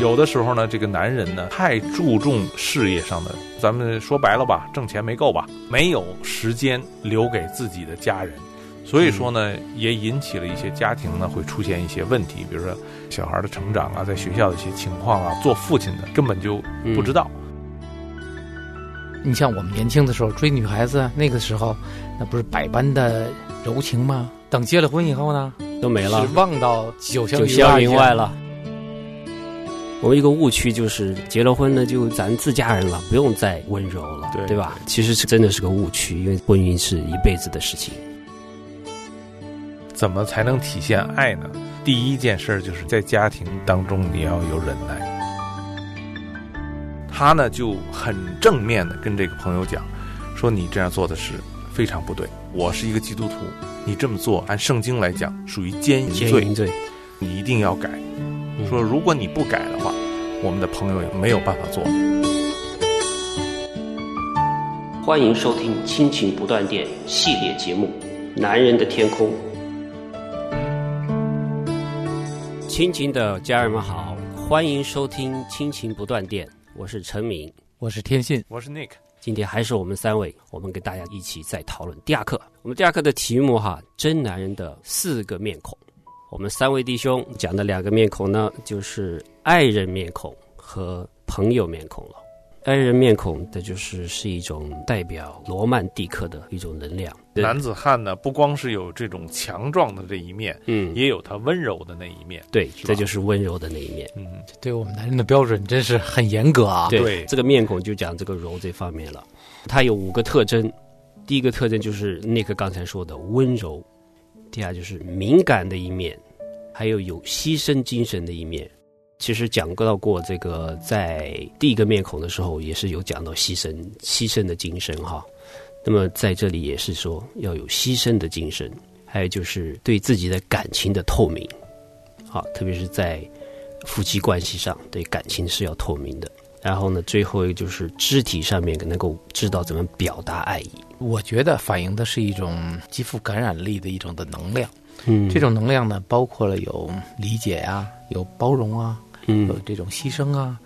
有的时候呢，这个男人呢太注重事业上的，咱们说白了吧，挣钱没够吧，没有时间留给自己的家人，所以说呢，也引起了一些家庭呢会出现一些问题，比如说小孩的成长啊，在学校的一些情况啊，做父亲的根本就不知道。你像我们年轻的时候追女孩子，那个时候那不是百般的柔情吗？等结了婚以后呢，都没了，望到九九霄云外了。我们一个误区就是结了婚呢，就咱自家人了，不用再温柔了，对对吧？其实是真的是个误区，因为婚姻是一辈子的事情。怎么才能体现爱呢？第一件事就是在家庭当中你要有忍耐。他呢就很正面的跟这个朋友讲，说你这样做的是非常不对。我是一个基督徒，你这么做按圣经来讲属于奸淫罪，你一定要改。说如果你不改的话，我们的朋友也没有办法做。欢迎收听《亲情不断电》系列节目《男人的天空》。亲情的家人们好，欢迎收听《亲情不断电》，我是陈明，我是天信，我是 Nick。今天还是我们三位，我们跟大家一起在讨论第二课。我们第二课的题目哈，真男人的四个面孔。我们三位弟兄讲的两个面孔呢，就是爱人面孔和朋友面孔了。爱人面孔的就是是一种代表罗曼蒂克的一种能量。男子汉呢，不光是有这种强壮的这一面，嗯，也有他温柔的那一面。对，这就是温柔的那一面。嗯，对我们男人的标准真是很严格啊。对，这个面孔就讲这个柔这方面了。它有五个特征，第一个特征就是那个刚才说的温柔。第二就是敏感的一面，还有有牺牲精神的一面。其实讲到过这个，在第一个面孔的时候，也是有讲到牺牲、牺牲的精神哈。那么在这里也是说要有牺牲的精神，还有就是对自己的感情的透明，好，特别是在夫妻关系上，对感情是要透明的。然后呢，最后一个就是肢体上面能够知道怎么表达爱意。我觉得反映的是一种极富感染力的一种的能量。嗯，这种能量呢，包括了有理解啊，有包容啊，嗯，有这种牺牲啊。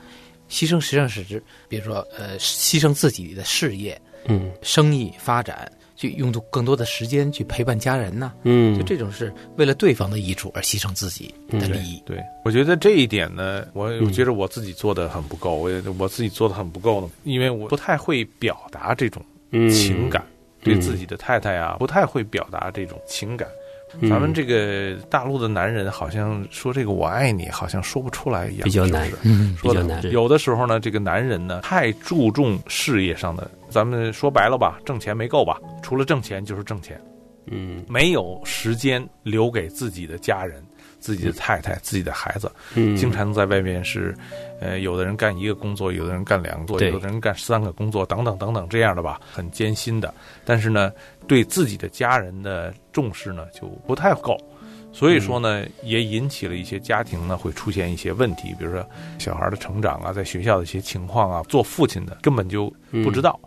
牺牲实际上是指，比如说，呃，牺牲自己的事业，嗯，生意发展，去用更多的时间去陪伴家人呢。嗯，就这种是为了对方的益处而牺牲自己的利益。对，我觉得这一点呢，我我觉得我自己做的很不够，我也我自己做的很不够呢，因为我不太会表达这种情感，对自己的太太啊，不太会表达这种情感。咱们这个大陆的男人好像说这个“我爱你”，好像说不出来一样，比较难，嗯，比较难。有的时候呢，这个男人呢太注重事业上的，咱们说白了吧，挣钱没够吧？除了挣钱就是挣钱，嗯，没有时间留给自己的家人、自己的太太、自己的孩子，嗯，经常在外面是，呃，有的人干一个工作，有的人干两个工作，有的人干三个工作，等等等等这样的吧，很艰辛的。但是呢，对自己的家人的重视呢就不太够，所以说呢，也引起了一些家庭呢会出现一些问题，比如说小孩的成长啊，在学校的一些情况啊，做父亲的根本就不知道，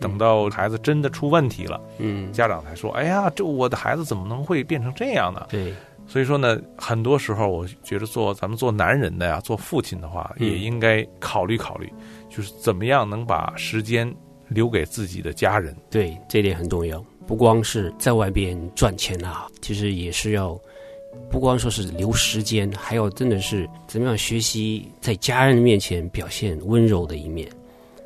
等到孩子真的出问题了，嗯，家长才说：“哎呀，这我的孩子怎么能会变成这样呢？”对。所以说呢，很多时候我觉得做咱们做男人的呀，做父亲的话，也应该考虑考虑，就是怎么样能把时间留给自己的家人。对，这点很重要。不光是在外边赚钱啊，其实也是要不光说是留时间，还要真的是怎么样学习在家人面前表现温柔的一面，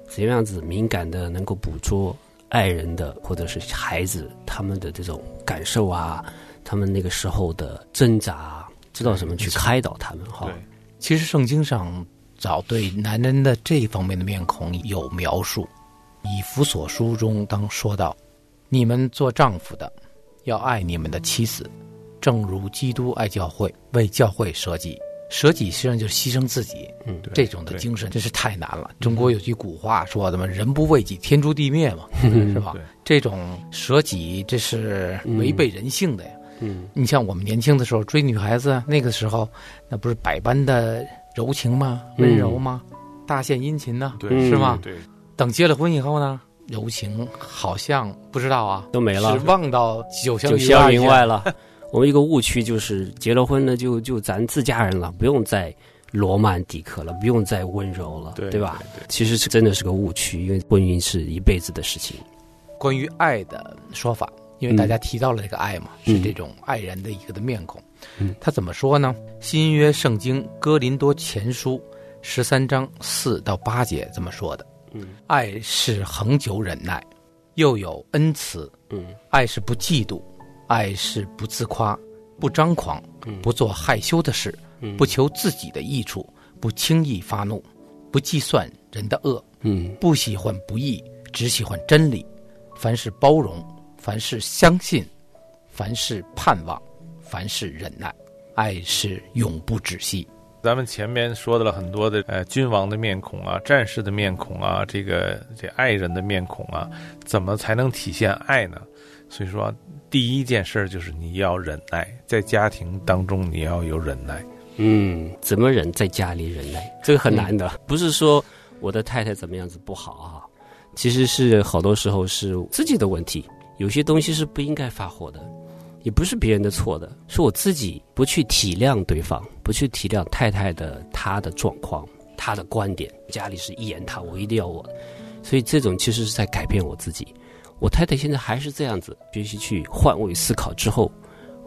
怎么样子敏感的能够捕捉爱人的或者是孩子他们的这种感受啊。他们那个时候的挣扎，知道怎么去开导他们哈。对，其实圣经上早对男人的这一方面的面孔有描述，以弗所书中当说到：“你们做丈夫的，要爱你们的妻子，正如基督爱教会，为教会舍己。舍己实际上就是牺牲自己。嗯，这种的精神真是太难了。中国有句古话说的嘛：‘人不为己，天诛地灭’嘛，是吧？这种舍己，这是违背人性的呀。嗯，你像我们年轻的时候追女孩子，那个时候那不是百般的柔情吗？温柔吗？大献殷勤呢？对，是吗？对。等结了婚以后呢，柔情好像不知道啊，都没了，是忘到九九霄云外了。我们一个误区就是结了婚呢，就就咱自家人了，不用再罗曼蒂克了，不用再温柔了，对吧？对其实是真的是个误区，因为婚姻是一辈子的事情。关于爱的说法，因为大家提到了这个爱嘛，嗯。是这种爱人的一个的面孔。嗯。他怎么说呢？新约圣经哥林多前书十三章四到八节这么说的：嗯爱是恒久忍耐，又有恩慈；嗯。爱是不嫉妒，爱是不自夸，不张狂，嗯。不做害羞的事，嗯。不求自己的益处，不轻易发怒，不计算人的恶，嗯。不喜欢不义，只喜欢真理。凡事包容，凡事相信，凡事盼望，凡事忍耐。爱是永不止息。咱们前面说的了很多的呃君王的面孔啊，战士的面孔啊，这个这爱人的面孔啊，怎么才能体现爱呢？所以说，第一件事儿就是你要忍耐，在家庭当中你要有忍耐。嗯，怎么忍在家里忍耐，这个很难的。不是说我的太太怎么样子不好啊，其实是好多时候是自己的问题。有些东西是不应该发火的，也不是别人的错的，是我自己不去体谅对方，不去体谅太太的她的状况、她的观点。家里是一言堂，我一定要我，所以这种其实是在改变我自己。我太太现在还是这样子，必须去换位思考之后，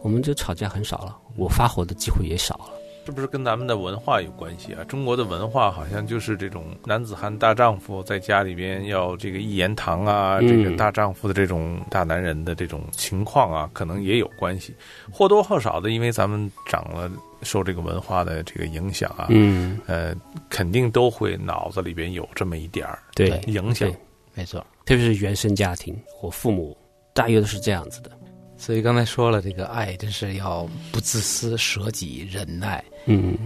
我们就吵架很少了，我发火的机会也少了。是不是跟咱们的文化有关系啊？中国的文化好像就是这种男子汉大丈夫，在家里边要这个一言堂啊，嗯这个大丈夫的这种大男人的这种情况啊，可能也有关系，或多或少的，因为咱们长了受这个文化的这个影响啊，嗯，呃，肯定都会脑子里边有这么一点儿对对影响对。没错。特别是原生家庭，我父母大约都是这样子的。所以刚才说了，这个爱真是要不自私、舍己、忍耐。嗯，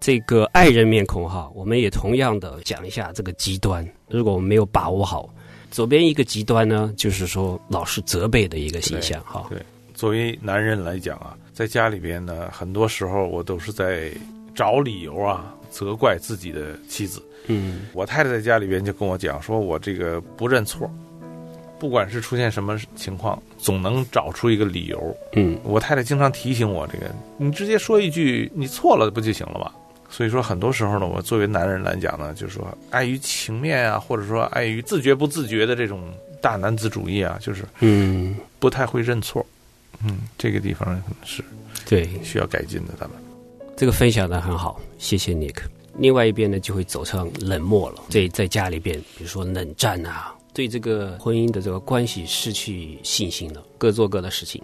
这个爱人面孔哈，我们也同样的讲一下这个极端。如果我们没有把握好，左边一个极端呢，就是说老是责备的一个形象哈。对，作为男人来讲啊，在家里边呢，很多时候我都是在找理由啊，责怪自己的妻子。嗯我太太在家里边就跟我讲，说我这个不认错，不管是出现什么情况，总能找出一个理由。嗯我太太经常提醒我，这个你直接说一句你错了不就行了吗？所以说，很多时候呢，我作为男人来讲呢，就是说碍于情面啊，或者说碍于自觉不自觉的这种大男子主义啊，就是嗯，不太会认错。嗯，这个地方是对，需要改进的。咱们这个分享的很好，谢谢 Nick。另外一边呢，就会走上冷漠了。在在家里边，比如说冷战啊，对这个婚姻的这个关系失去信心了，各做各的事情。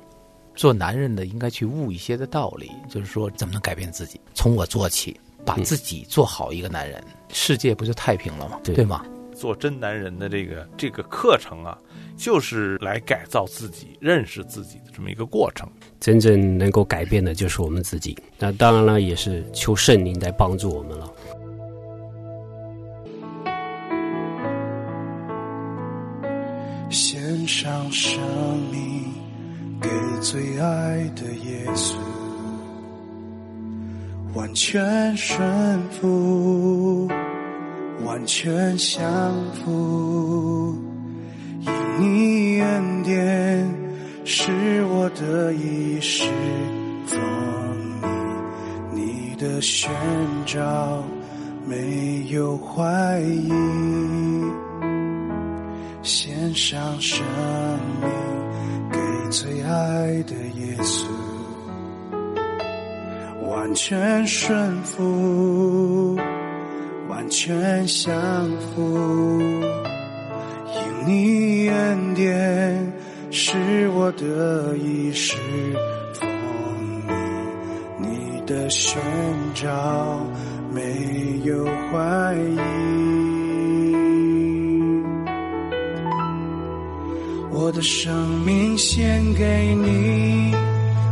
做男人的应该去悟一些的道理，就是说怎么能改变自己，从我做起，把自己做好一个男人，世界不就太平了吗？对对吗？做真男人的这个这个课程啊，就是来改造自己、认识自己的这么一个过程。真正能够改变的就是我们自己。那当然了，也是求圣灵来帮助我们了。最爱的耶稣，完全顺服，完全降服，因你恩典是我的一世风你，你的宣召没有怀疑。献上生命最爱的耶稣，完全顺服，完全降服，因你恩典是我的一世风靡，你的宣召没有怀疑。我的生命献给你，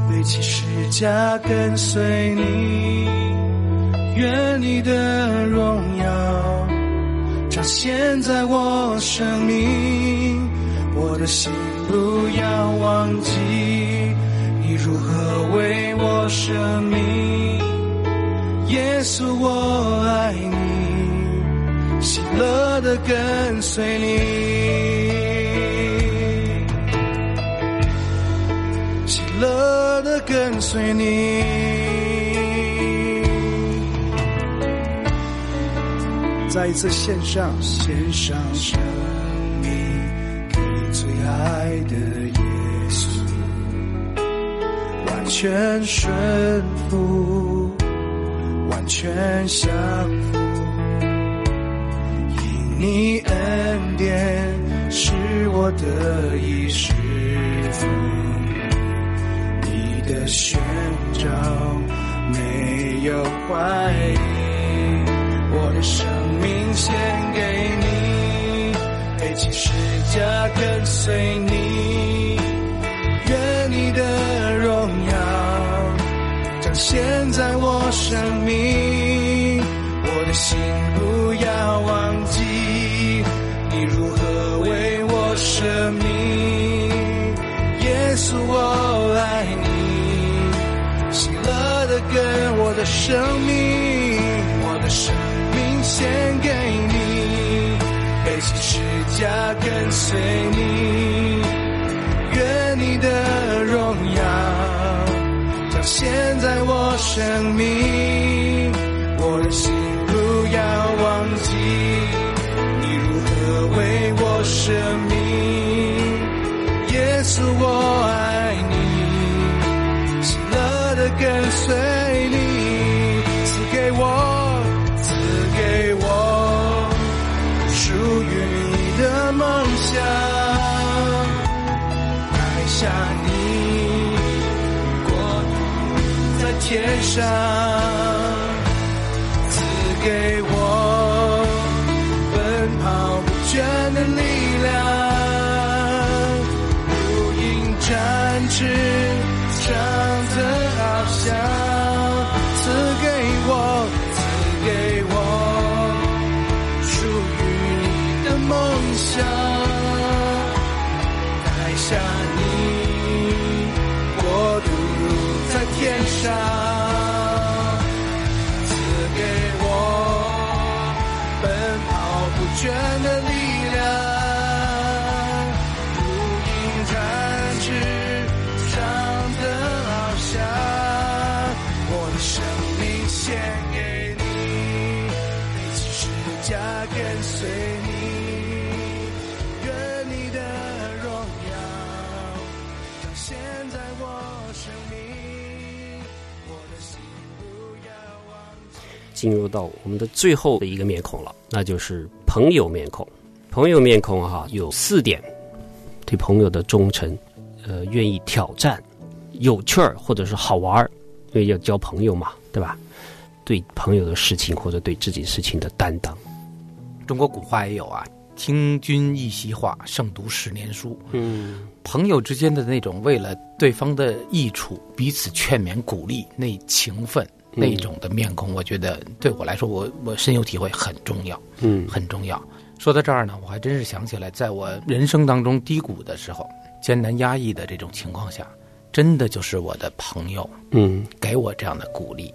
背起十架跟随你，愿你的荣耀彰显在我生命。我的心不要忘记，你如何为我舍命。耶稣，我爱你，喜乐的跟随你。乐的跟随你，再一次献上，献上生命给最爱的耶稣，完全顺服，完全降服，因你恩典是我的衣食。寻找没有怀疑。我的生命献给你，背起十架跟随你，愿你的荣耀彰显在我生命。跟我的生命，我的生命。献给你，背起十架跟随你，愿你的荣耀彰显在我生命。上赐给我奔跑不倦的力进入到我们的最后的一个面孔了，那就是朋友面孔。朋友面孔哈有四点：对朋友的忠诚，呃，愿意挑战，有趣儿或者是好玩儿，因为要交朋友嘛，对吧？对朋友的事情或者对自己事情的担当。中国古话也有啊，“听君一席话，胜读十年书。”嗯，朋友之间的那种为了对方的益处彼此劝勉鼓励，那情分。那种的面孔，我觉得对我来说，我我深有体会，很重要，嗯，很重要。说到这儿呢，我还真是想起来，在我人生当中低谷的时候，艰难压抑的这种情况下，真的就是我的朋友，嗯，给我这样的鼓励，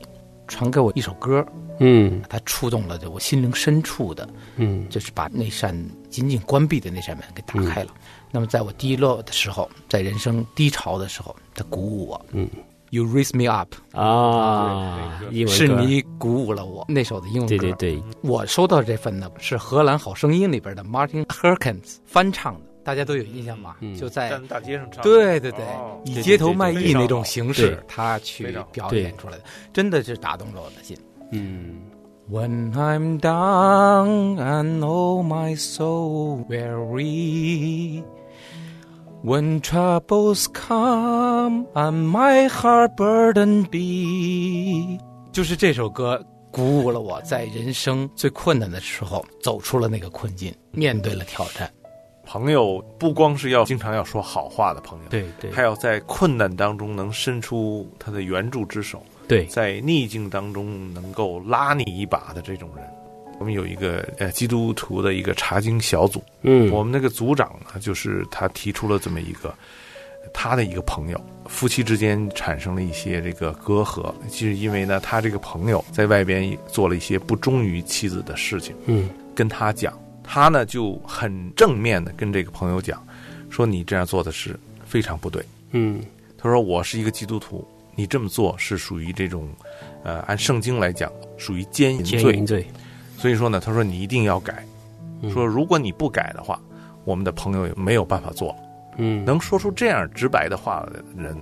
传给我一首歌，嗯，它触动了我心灵深处的，嗯，就是把那扇紧紧关闭的那扇门给打开了。那么，在我低落的时候，在人生低潮的时候，他鼓舞我，嗯。You raise me up 啊，是你鼓舞了我。那首的英文歌，对对对，我收到这份呢，是荷兰好声音里边的 Martin Herkens 翻唱的，大家都有印象吧？就在大街上唱，对对对，以街头卖艺那种形式，他去表演出来的，真的是打动了我的心。嗯，When I'm down and all my soul weary。When troubles come and my heart burden be，就是这首歌鼓舞了我，在人生最困难的时候走出了那个困境，面对了挑战。朋友不光是要经常要说好话的朋友，对对，还要在困难当中能伸出他的援助之手，对，在逆境当中能够拉你一把的这种人。我们有一个呃基督徒的一个查经小组，嗯，我们那个组长呢，就是他提出了这么一个他的一个朋友，夫妻之间产生了一些这个隔阂，就是因为呢，他这个朋友在外边做了一些不忠于妻子的事情，嗯，跟他讲，他呢就很正面的跟这个朋友讲，说你这样做的是非常不对，嗯，他说我是一个基督徒，你这么做是属于这种，呃，按圣经来讲属于奸淫罪。所以说呢，他说你一定要改，说如果你不改的话，我们的朋友也没有办法做。嗯，能说出这样直白的话的人，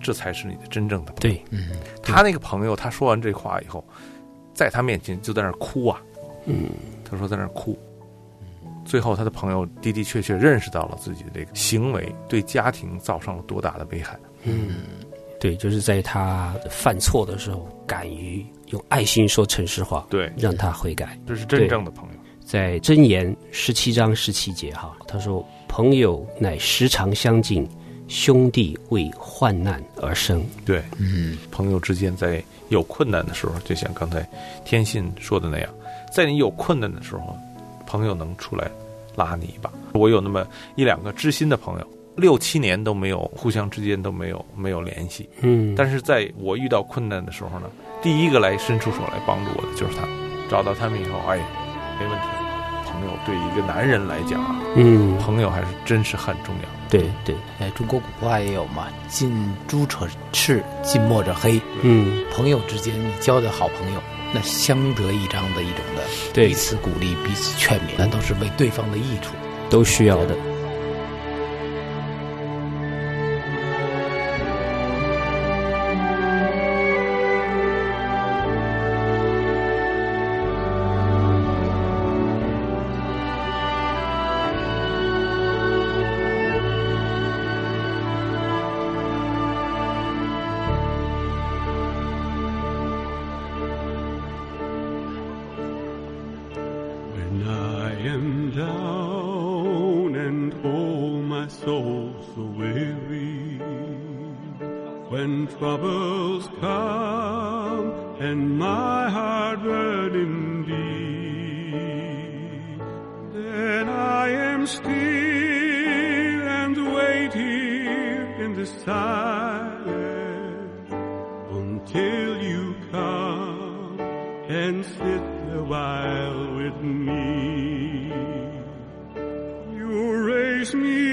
这才是你的真正的朋友。对，嗯，他那个朋友，他说完这话以后，在他面前就在那儿哭啊。嗯，他说在那儿哭。最后，他的朋友的的确确认识到了自己的这个行为对家庭造成了多大的危害。嗯，对，就是在他犯错的时候，敢于用爱心说诚实话，对，让他悔改。这是真正的朋友。在箴言十七章十七节哈，他说：“朋友乃时常相近，兄弟为患难而生。”对，嗯，朋友之间在有困难的时候，就像刚才天信说的那样，在你有困难的时候，朋友能出来拉你一把。我有那么一两个知心的朋友，六七年都没有互相之间都没有没有联系，嗯，但是在我遇到困难的时候呢，第一个来伸出手来帮助我的就是他。找到他们以后，哎，没问题。朋友对一个男人来讲啊，嗯，朋友还是真是很重要。对对，哎，中国古话也有嘛，“近朱者赤，近墨者黑”。嗯，朋友之间，你交的好朋友，那相得益彰的一种的，对彼此鼓励，彼此劝勉，那都是为对方的益处。都需要的。Troubles come and my heart burden deep, then I am still and wait here in the silence until you come and sit a while with me. You raise me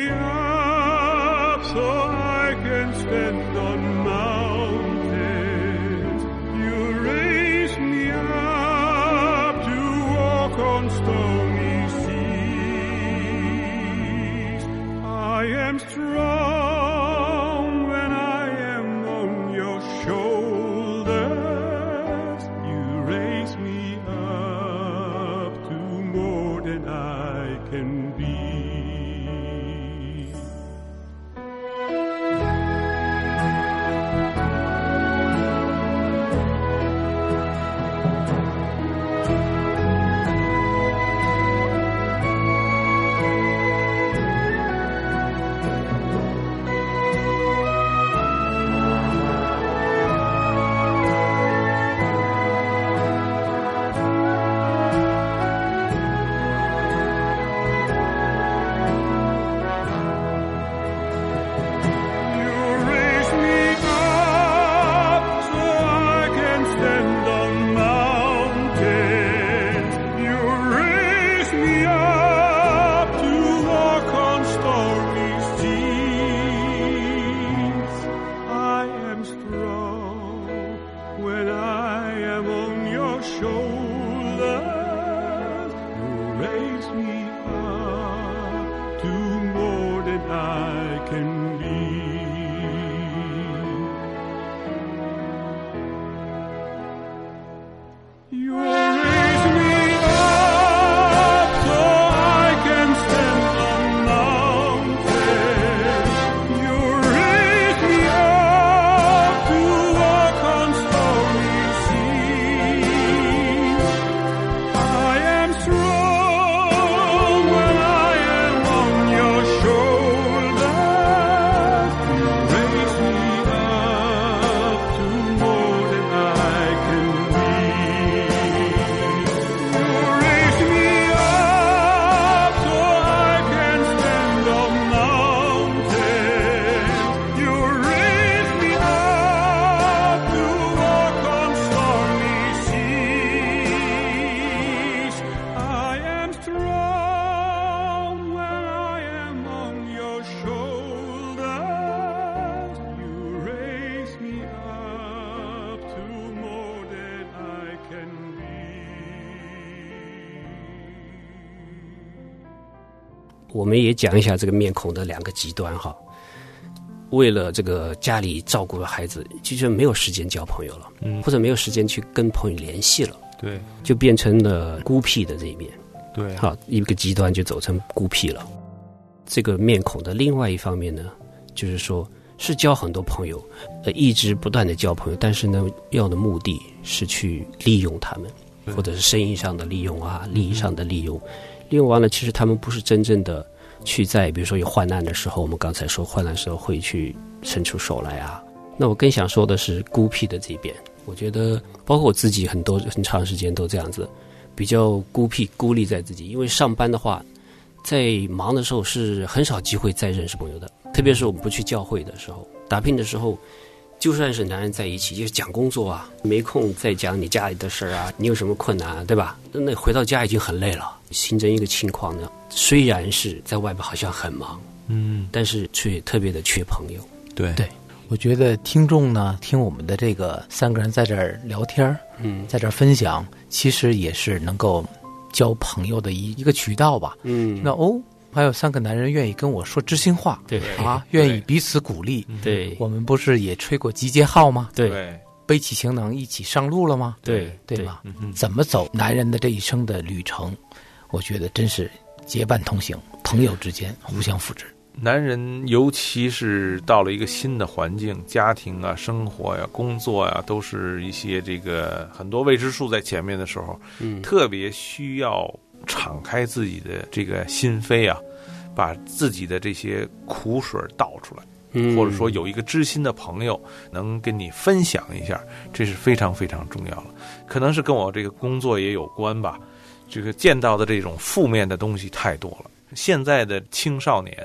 我们也讲一下这个面孔的两个极端哈。为了这个家里照顾孩子，其实没有时间交朋友了，嗯或者没有时间去跟朋友联系了，对就变成了孤僻的这一面。对，好，一个极端就走成孤僻了。这个面孔的另外一方面呢，就是说是交很多朋友，呃，一直不断的交朋友，但是呢，要的目的是去利用他们，或者是生意上的利用啊，利益上的利用。利用完了，其实他们不是真正的去在，比如说有患难的时候，我们刚才说患难时候会去伸出手来啊。那我更想说的是孤僻的这边，我觉得包括我自己很多很长时间都这样子，比较孤僻孤立在自己，因为上班的话，在忙的时候是很少机会再认识朋友的，特别是我们不去教会的时候，打拼的时候，就算是男人在一起，就是讲工作啊，没空再讲你家里的事儿啊，你有什么困难、啊，对吧？那回到家已经很累了，形成一个情况呢，虽然是在外边好像很忙，嗯，但是却特别的缺朋友。对对我觉得听众呢，听我们的这个三个人在这儿聊天儿嗯在这儿分享，其实也是能够交朋友的一一个渠道吧。嗯，那哦，还有三个男人愿意跟我说知心话对啊，愿意彼此鼓励。对我们不是也吹过集结号吗？对对，背起行囊一起上路了吗？对对吧？嗯哼，怎么走男人的这一生的旅程？我觉得真是结伴同行，朋友之间互相扶持。男人尤其是到了一个新的环境，家庭啊、生活呀、工作呀，都是一些这个很多未知数在前面的时候，嗯特别需要敞开自己的这个心扉啊，把自己的这些苦水倒出来，嗯或者说有一个知心的朋友能跟你分享一下，这是非常非常重要了。可能是跟我这个工作也有关吧，这个见到的这种负面的东西太多了。现在的青少年，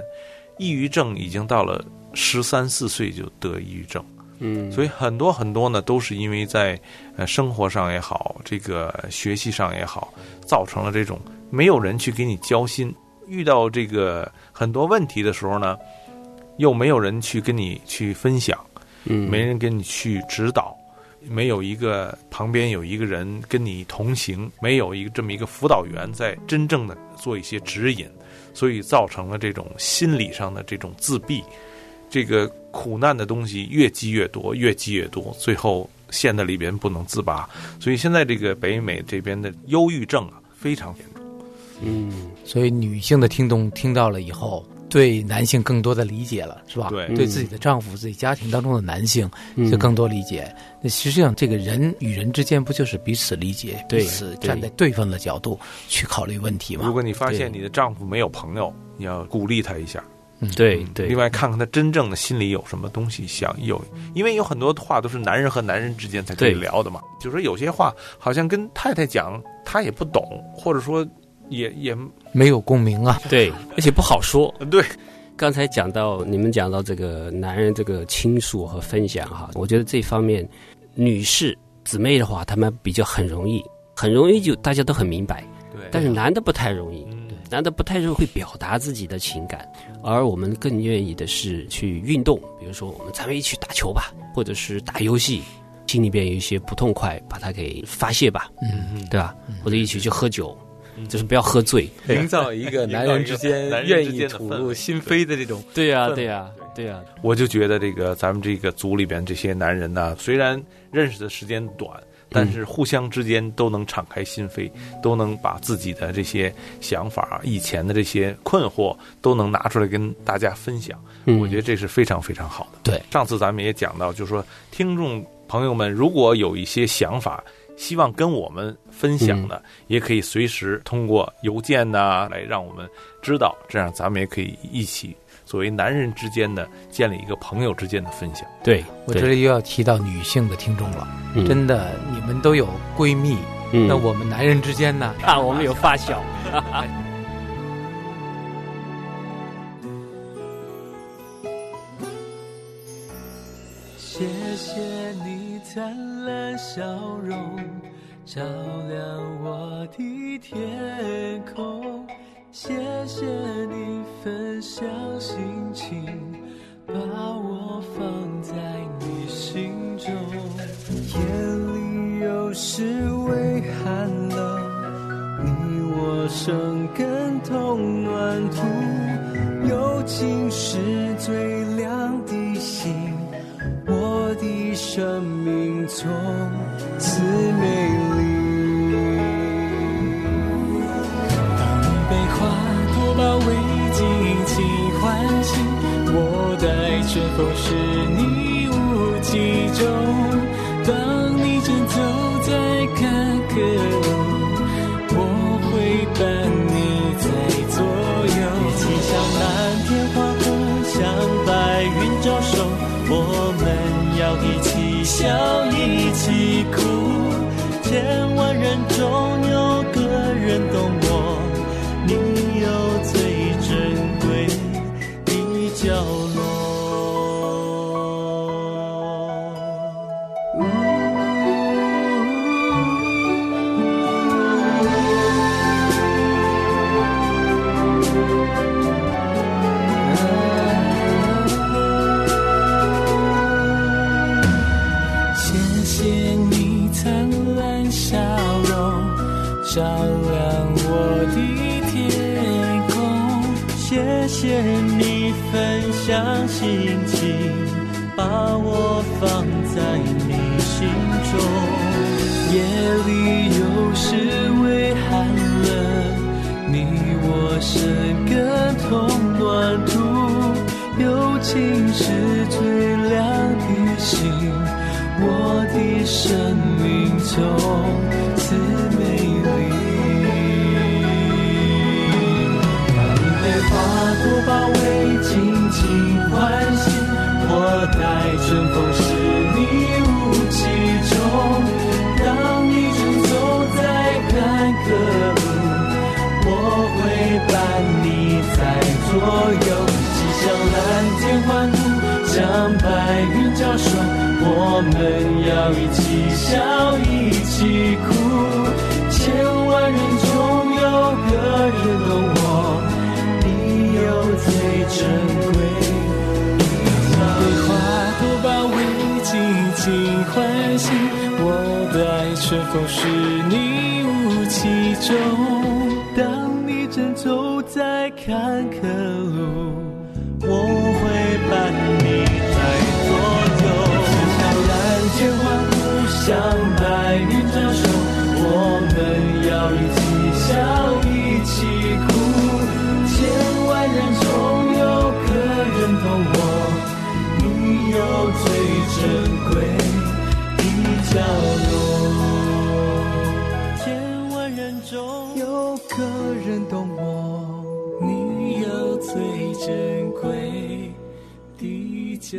抑郁症已经到了十三四岁就得抑郁症，嗯，所以很多很多呢都是因为在呃生活上也好，这个学习上也好，造成了这种没有人去给你交心，遇到这个很多问题的时候呢，又没有人去跟你去分享，嗯。没人跟你去指导，没有一个旁边有一个人跟你同行，没有一个这么一个辅导员在真正的做一些指引，所以造成了这种心理上的这种自闭，这个苦难的东西越积越多，越积越多，最后陷在里边不能自拔。所以现在这个北美这边的忧郁症啊非常严重。嗯所以女性的听众听到了以后，对男性更多的理解了，是吧？对对自己的丈夫、自己家庭当中的男性嗯就更多理解。那实际上，这个人与人之间不就是彼此理解，彼此站在对方的角度去考虑问题吗？如果你发现你的丈夫没有朋友，你要鼓励他一下。嗯对对另外，看看他真正的心里有什么东西想有，因为有很多话都是男人和男人之间才可以聊的嘛。就是说有些话好像跟太太讲，他也不懂，或者说也也没有共鸣啊。对，而且不好说。对，刚才讲到你们讲到这个男人这个倾诉和分享哈，我觉得这方面女士姊妹的话，她们比较很容易，很容易就大家都很明白，对，但是男的不太容易。嗯，男的不太容易会表达自己的情感，而我们更愿意的是去运动，比如说我们咱们一起打球吧，或者是打游戏，心里边有一些不痛快，把它给发泄吧，嗯，对吧？或者一起去喝酒，就是不要喝醉。营造一个男人之间男人愿意之间的氛围吐露心扉的这种对呀、对呀、对呀、我就觉得这个咱们这个组里边这些男人呢，虽然认识的时间短，但是互相之间都能敞开心扉，都能把自己的这些想法、以前的这些困惑都能拿出来跟大家分享。嗯我觉得这是非常非常好的。对，上次咱们也讲到，就是说听众朋友们如果有一些想法。希望跟我们分享的，也可以随时通过邮件呐、来让我们知道，这样咱们也可以一起作为男人之间的建立一个朋友之间的分享。对，我这里又要提到女性的听众了，嗯。真的，你们都有闺蜜，嗯。那我们男人之间呢？啊，我们有发小，谢谢你灿烂笑容，照亮我的天空。谢谢你分享心情，把我放在你心中。夜里有时微寒冷，你我生根同暖土，友情是最亮的星，我的生命从此。是里有时微寒冷，你我生根同暖土，友情是最亮的星。我的生命从此美丽。当你被花朵包围，尽情欢喜，我待春风伴你在左右，一起向蓝天欢呼，向白云招手。我们要一起笑，一起哭。千万人中有个人懂我，你有最珍贵的被花朵包围，尽情欢喜。我待春风使你无其中。当正走在坎坷路，我会伴你在左右。向蓝天欢呼，向懂我，你有最珍贵的家